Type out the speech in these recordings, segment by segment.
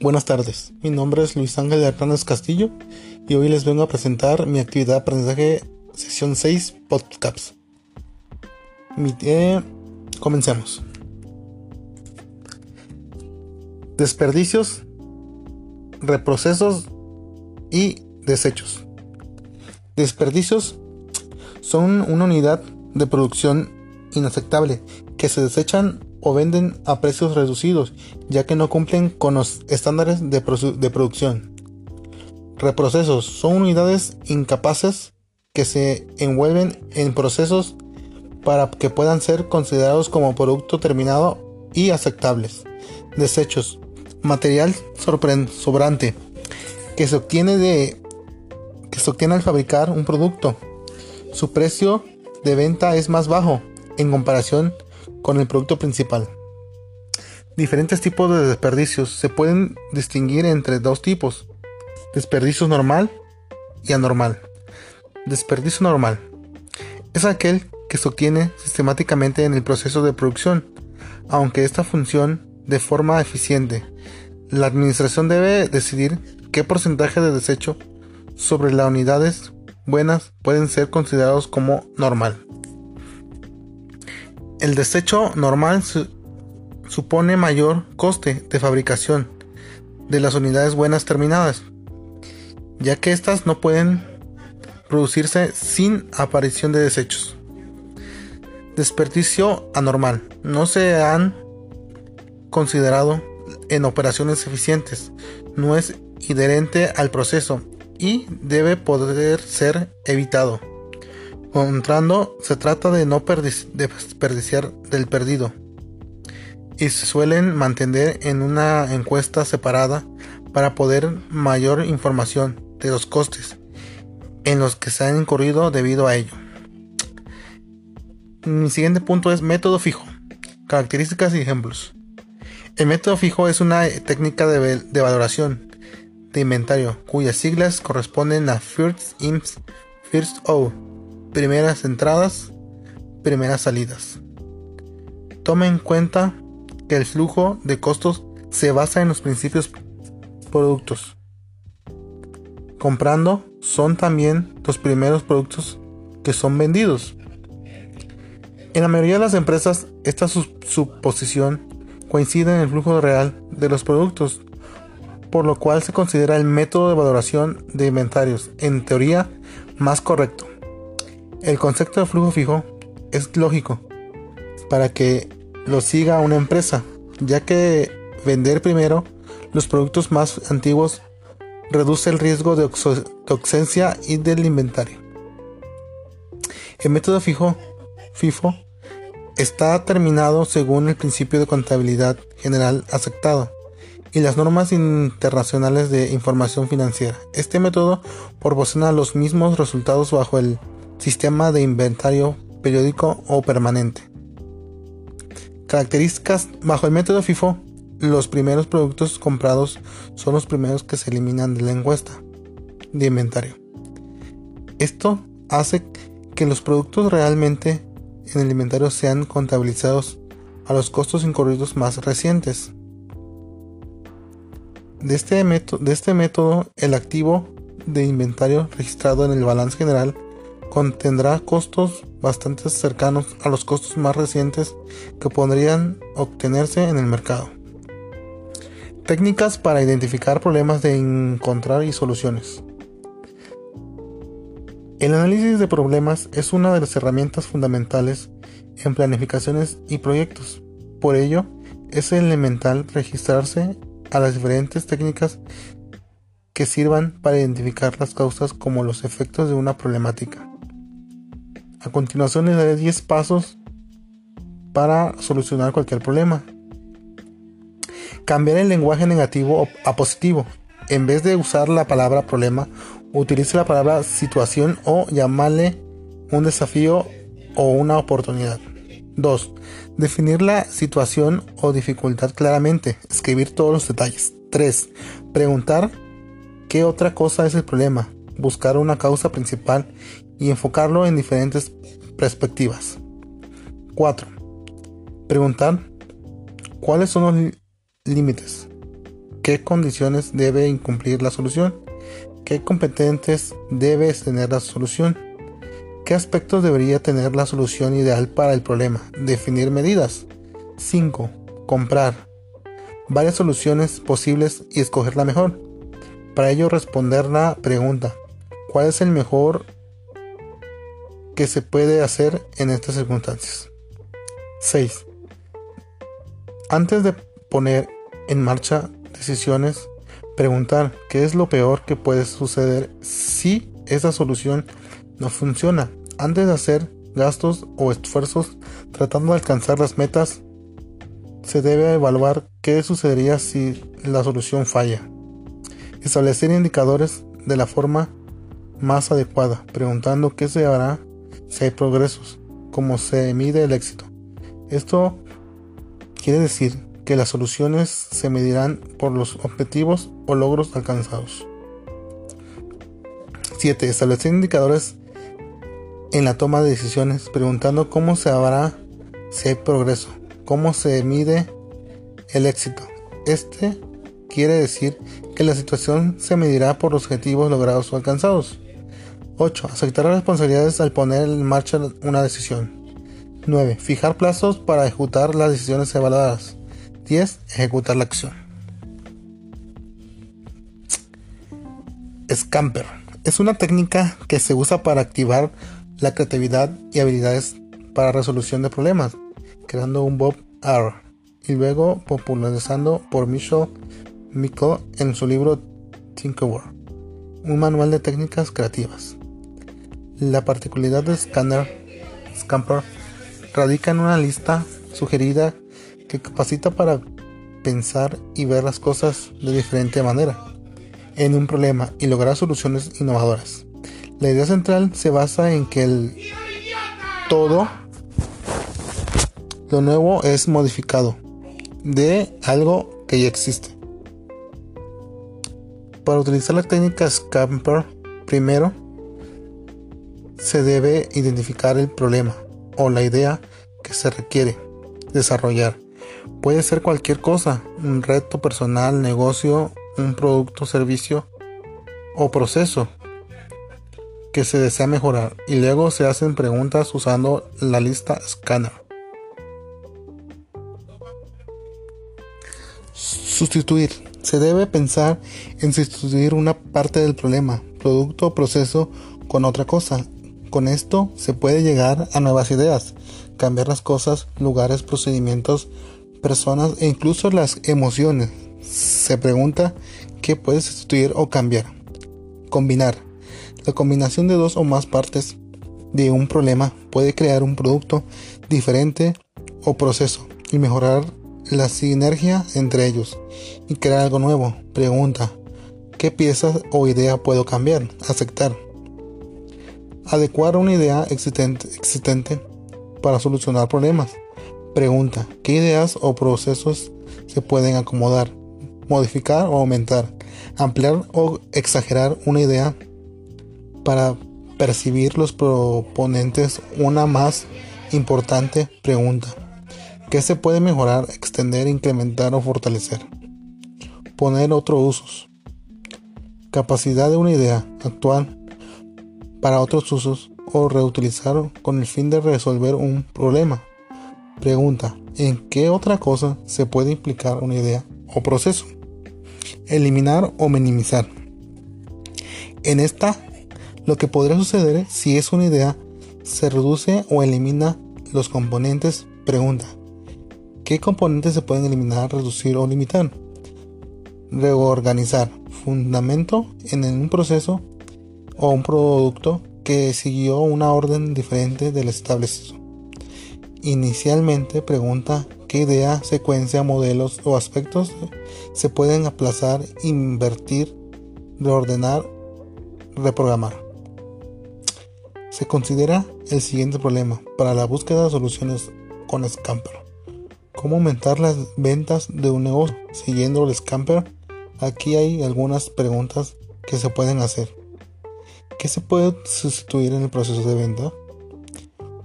Buenas tardes, mi nombre es Luis Ángel Hernández Castillo y hoy les vengo a presentar mi actividad de aprendizaje sesión 6 podcasts. Eh, comencemos. Desperdicios, reprocesos y desechos. Desperdicios son una unidad de producción inaceptable que se desechan o venden a precios reducidos, ya que no cumplen con los estándares de, producción. Reprocesos son unidades incapaces que se envuelven en procesos para que puedan ser considerados como producto terminado y aceptables. Desechos. Material sobrante que se obtiene de que se obtiene al fabricar un producto. Su precio de venta es más bajo en comparación con el producto principal. Diferentes tipos de desperdicios se pueden distinguir entre dos tipos. Desperdicio normal y anormal. Desperdicio normal es aquel que se obtiene sistemáticamente en el proceso de producción, aunque esta función de forma eficiente. La administración debe decidir qué porcentaje de desecho sobre las unidades buenas pueden ser considerados como normal. El desecho normal supone mayor coste de fabricación de las unidades buenas terminadas, ya que éstas no pueden producirse sin aparición de desechos. Desperdicio anormal. No se han considerado en operaciones eficientes. No es inherente al proceso y debe poder ser evitado. Contrando, se trata de no desperdiciar del perdido y se suelen mantener en una encuesta separada para poder mayor información de los costes en los que se han incurrido debido a ello. Mi siguiente punto es método fijo, características y ejemplos. El método fijo es una técnica de, de valoración de inventario cuyas siglas corresponden a First In, First Out primeras entradas, primeras salidas. Toma en cuenta que el flujo de costos se basa en los principios productos. Comprando son también los primeros productos que son vendidos. En la mayoría de las empresas, esta suposición coincide en el flujo real de los productos, por lo cual se considera el método de valoración de inventarios, en teoría, más correcto. El concepto de flujo fijo es lógico para que lo siga una empresa, ya que vender primero los productos más antiguos reduce el riesgo de ausencia y del inventario. El método fijo, FIFO, está terminado según el principio de contabilidad general aceptado y las normas internacionales de información financiera. Este método proporciona los mismos resultados bajo el Sistema de inventario periódico o permanente. Características bajo el método FIFO. Los primeros productos comprados son los primeros que se eliminan de la encuesta de inventario. Esto hace que los productos realmente en el inventario sean contabilizados a los costos incurridos más recientes. De este, de este método, el activo de inventario registrado en el balance general contendrá costos bastante cercanos a los costos más recientes que podrían obtenerse en el mercado. Técnicas para identificar problemas de encontrar y soluciones. El análisis de problemas es una de las herramientas fundamentales en planificaciones y proyectos. Por ello, es elemental registrarse a las diferentes técnicas que sirvan para identificar las causas como los efectos de una problemática. A continuación les daré 10 pasos para solucionar cualquier problema. Cambiar el lenguaje negativo a positivo. En vez de usar la palabra problema, utilice la palabra situación o llamarle un desafío o una oportunidad. 2. Definir la situación o dificultad claramente. Escribir todos los detalles. 3. Preguntar qué otra cosa es el problema. Buscar una causa principal y enfocarlo en diferentes perspectivas. 4. Preguntar cuáles son los límites qué condiciones debe incumplir la solución, qué competentes debe tener la solución, qué aspectos debería tener la solución ideal para el problema, definir medidas. 5. Comprar varias soluciones posibles y escoger la mejor. Para ello responder la pregunta, ¿cuál es el mejor que se puede hacer en estas circunstancias? 6. Antes de poner en marcha decisiones, preguntar qué es lo peor que puede suceder si esa solución no funciona. Antes de hacer gastos o esfuerzos tratando de alcanzar las metas, se debe evaluar qué sucedería si la solución falla. Establecer indicadores de la forma más adecuada, preguntando qué se hará si hay progresos, cómo se mide el éxito. Esto quiere decir que las soluciones se medirán por los objetivos o logros alcanzados. 7. Establecer indicadores en la toma de decisiones, preguntando cómo se hará si hay progreso, cómo se mide el éxito. Este quiere decir que la situación se medirá por los objetivos logrados o alcanzados. 8. Aceptar responsabilidades al poner en marcha una decisión. 9. Fijar plazos para ejecutar las decisiones evaluadas. 10. Ejecutar la acción. Scamper. Es una técnica que se usa para activar la creatividad y habilidades para resolución de problemas, creando un Bob R y luego popularizando por Michel Miko en su libro Tinkerbell, un manual de técnicas creativas. La particularidad de Scanner, Scamper radica en una lista sugerida que capacita para pensar y ver las cosas de diferente manera en un problema y lograr soluciones innovadoras. La idea central se basa en que el todo lo nuevo es modificado de algo que ya existe. Para utilizar la técnica Scamper, primero se debe identificar el problema o la idea que se requiere desarrollar. Puede ser cualquier cosa, un reto personal, negocio, un producto, servicio o proceso que se desea mejorar y luego se hacen preguntas usando la lista Scanner. Sustituir. Se debe pensar en sustituir una parte del problema, producto o proceso con otra cosa. Con esto se puede llegar a nuevas ideas, cambiar las cosas, lugares, procedimientos, personas e incluso las emociones. Se pregunta qué puede sustituir o cambiar. Combinar. La combinación de dos o más partes de un problema puede crear un producto diferente o proceso y mejorar la sinergia entre ellos y crear algo nuevo. Pregunta. ¿Qué piezas o idea puedo cambiar? Aceptar. Adecuar una idea existente, para solucionar problemas. Pregunta, ¿qué ideas o procesos se pueden acomodar, modificar o aumentar, ampliar o exagerar una idea para percibir los proponentes una más importante pregunta? ¿Qué se puede mejorar, extender, incrementar o fortalecer? Poner otros usos. Capacidad de una idea actual para otros usos o reutilizar con el fin de resolver un problema. Pregunta, ¿en qué otra cosa se puede implicar una idea o proceso? Eliminar o minimizar. En esta, lo que podría suceder si es una idea, se reduce o elimina los componentes. Pregunta, ¿qué componentes se pueden eliminar, reducir o limitar? Reorganizar. Fundamento en un proceso o un producto que siguió una orden diferente del establecido. Inicialmente pregunta qué idea, secuencia, modelos o aspectos se pueden aplazar, invertir, reordenar, reprogramar. Se considera el siguiente problema para la búsqueda de soluciones con Scamper. ¿Cómo aumentar las ventas de un negocio siguiendo el Scamper? Aquí hay algunas preguntas que se pueden hacer. ¿Qué se puede sustituir en el proceso de venta?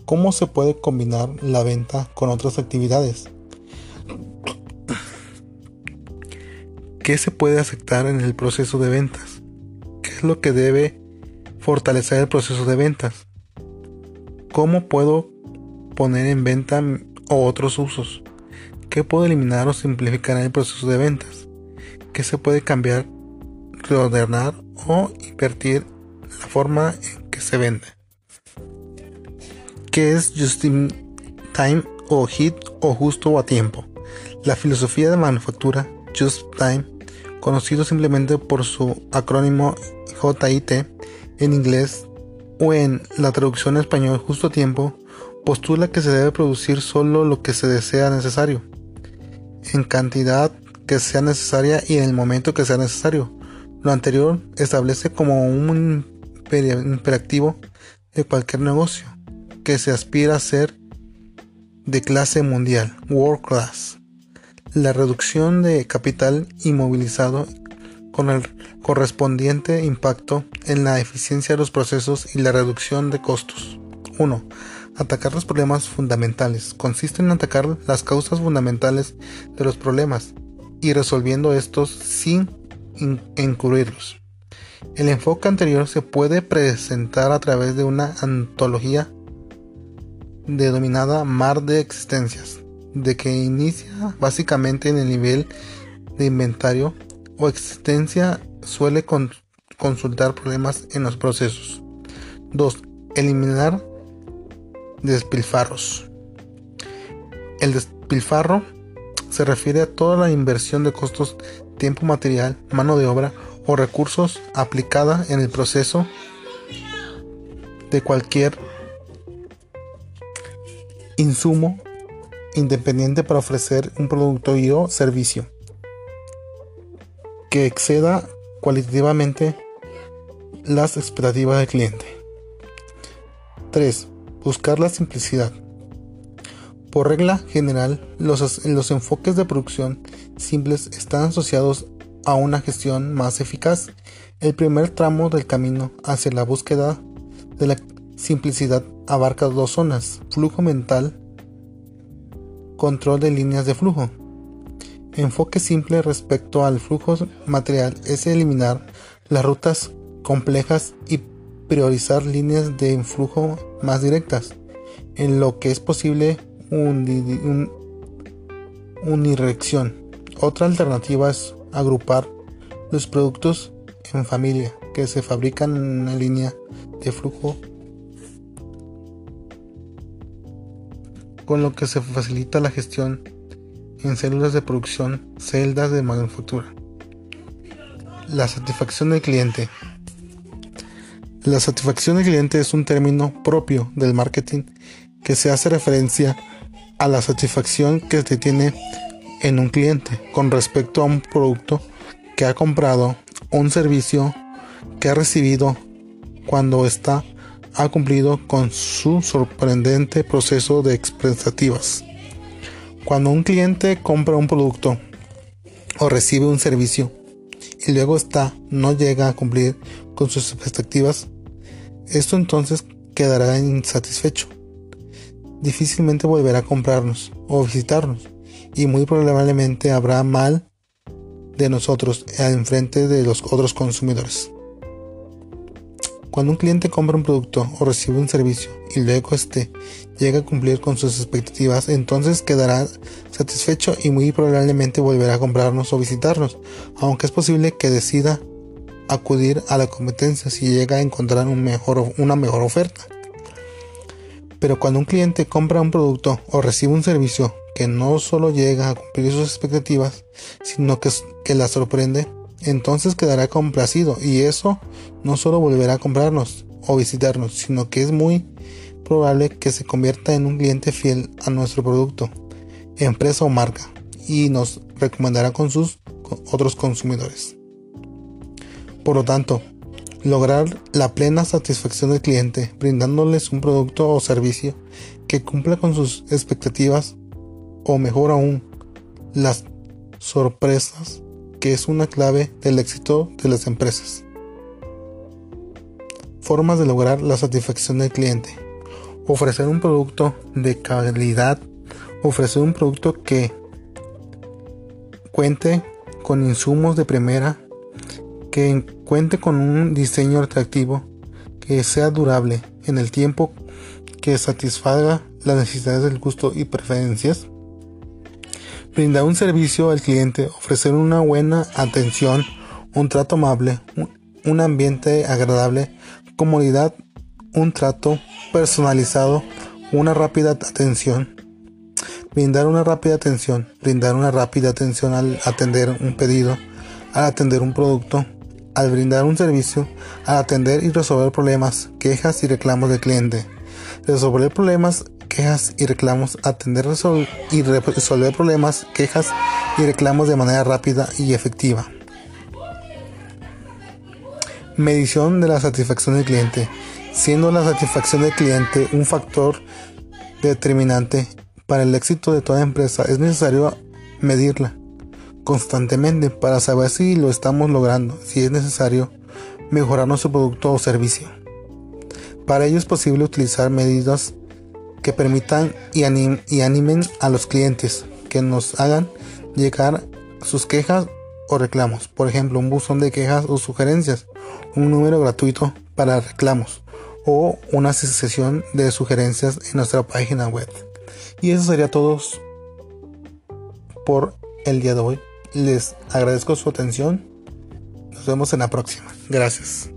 ¿Cómo se puede combinar la venta con otras actividades? ¿Qué se puede aceptar en el proceso de ventas? ¿Qué es lo que debe fortalecer el proceso de ventas? ¿Cómo puedo poner en venta o otros usos? ¿Qué puedo eliminar o simplificar en el proceso de ventas? ¿Qué se puede cambiar, reordenar o invertir forma en que se vende? ¿Qué es just in time o hit o justo o a tiempo? La filosofía de manufactura Just Time, conocido simplemente por su acrónimo JIT en inglés o en la traducción en español justo a tiempo, postula que se debe producir solo lo que se desea necesario, en cantidad que sea necesaria y en el momento que sea necesario. Lo anterior establece como un imperativo de cualquier negocio que se aspira a ser de clase mundial, world class. La reducción de capital inmovilizado con el correspondiente impacto en la eficiencia de los procesos y la reducción de costos. 1. Atacar los problemas fundamentales. Consiste en atacar las causas fundamentales de los problemas y resolviendo estos sin incluirlos. El enfoque anterior se puede presentar a través de una antología denominada Mar de Existencias, de que inicia básicamente en el nivel de inventario o existencia suele consultar problemas en los procesos. 2. Eliminar despilfarros. El despilfarro se refiere a toda la inversión de costos, tiempo material, mano de obra o recursos aplicada en el proceso de cualquier insumo independiente para ofrecer un producto y o servicio que exceda cualitativamente las expectativas del cliente. 3. Buscar la simplicidad. Por regla general, los, los enfoques de producción simples están asociados a una gestión más eficaz. El primer tramo del camino hacia la búsqueda de la simplicidad abarca dos zonas, flujo mental, control de líneas de flujo. Enfoque simple respecto al flujo material es eliminar las rutas complejas y priorizar líneas de flujo más directas, en lo que es posible un, unirección. Otra alternativa es agrupar los productos en familia que se fabrican en una línea de flujo con lo que se facilita la gestión en células de producción, celdas de manufactura. La satisfacción del cliente. La satisfacción del cliente es un término propio del marketing que se hace referencia a la satisfacción que se tiene en un cliente con respecto a un producto que ha comprado un servicio que ha recibido cuando está ha cumplido con su sorprendente proceso de expectativas. Cuando un cliente compra un producto o recibe un servicio y luego está no llega a cumplir con sus expectativas, esto entonces quedará insatisfecho. Difícilmente volverá a comprarnos o visitarnos y muy probablemente habrá mal de nosotros en frente de los otros consumidores. Cuando un cliente compra un producto o recibe un servicio y luego este llega a cumplir con sus expectativas, entonces quedará satisfecho y muy probablemente volverá a comprarnos o visitarnos, aunque es posible que decida acudir a la competencia si llega a encontrar una mejor oferta. Pero cuando un cliente compra un producto o recibe un servicio que no solo llega a cumplir sus expectativas, sino que, que la sorprende, entonces quedará complacido y eso no solo volverá a comprarnos o visitarnos, sino que es muy probable que se convierta en un cliente fiel a nuestro producto, empresa o marca y nos recomendará con sus otros consumidores. Por lo tanto, lograr la plena satisfacción del cliente brindándoles un producto o servicio que cumpla con sus expectativas o mejor aún, las sorpresas que es una clave del éxito de las empresas. Formas de lograr la satisfacción del cliente. Ofrecer un producto de calidad. Ofrecer un producto que cuente con insumos de primera, que cuente con un diseño atractivo, que sea durable en el tiempo, que satisfaga las necesidades del gusto y preferencias, brindar un servicio al cliente, ofrecer una buena atención, un trato amable, un ambiente agradable, comodidad, un trato personalizado, una rápida atención. Brindar una rápida atención, brindar una rápida atención al atender un pedido, al atender un producto, al brindar un servicio, al atender y resolver problemas, quejas y reclamos del cliente. Resolver problemas, quejas y reclamos, atender y resolver problemas, quejas y reclamos de manera rápida y efectiva. Medición de la satisfacción del cliente. Siendo la satisfacción del cliente un factor determinante para el éxito de toda empresa, es necesario medirla constantemente para saber si lo estamos logrando, si es necesario mejorar nuestro producto o servicio. Para ello es posible utilizar medidas que permitan y, animen a los clientes que nos hagan llegar sus quejas o reclamos. Por ejemplo, un buzón de quejas o sugerencias, un número gratuito para reclamos o una sesión de sugerencias en nuestra página web. Y eso sería todo por el día de hoy. Les agradezco su atención. Nos vemos en la próxima. Gracias.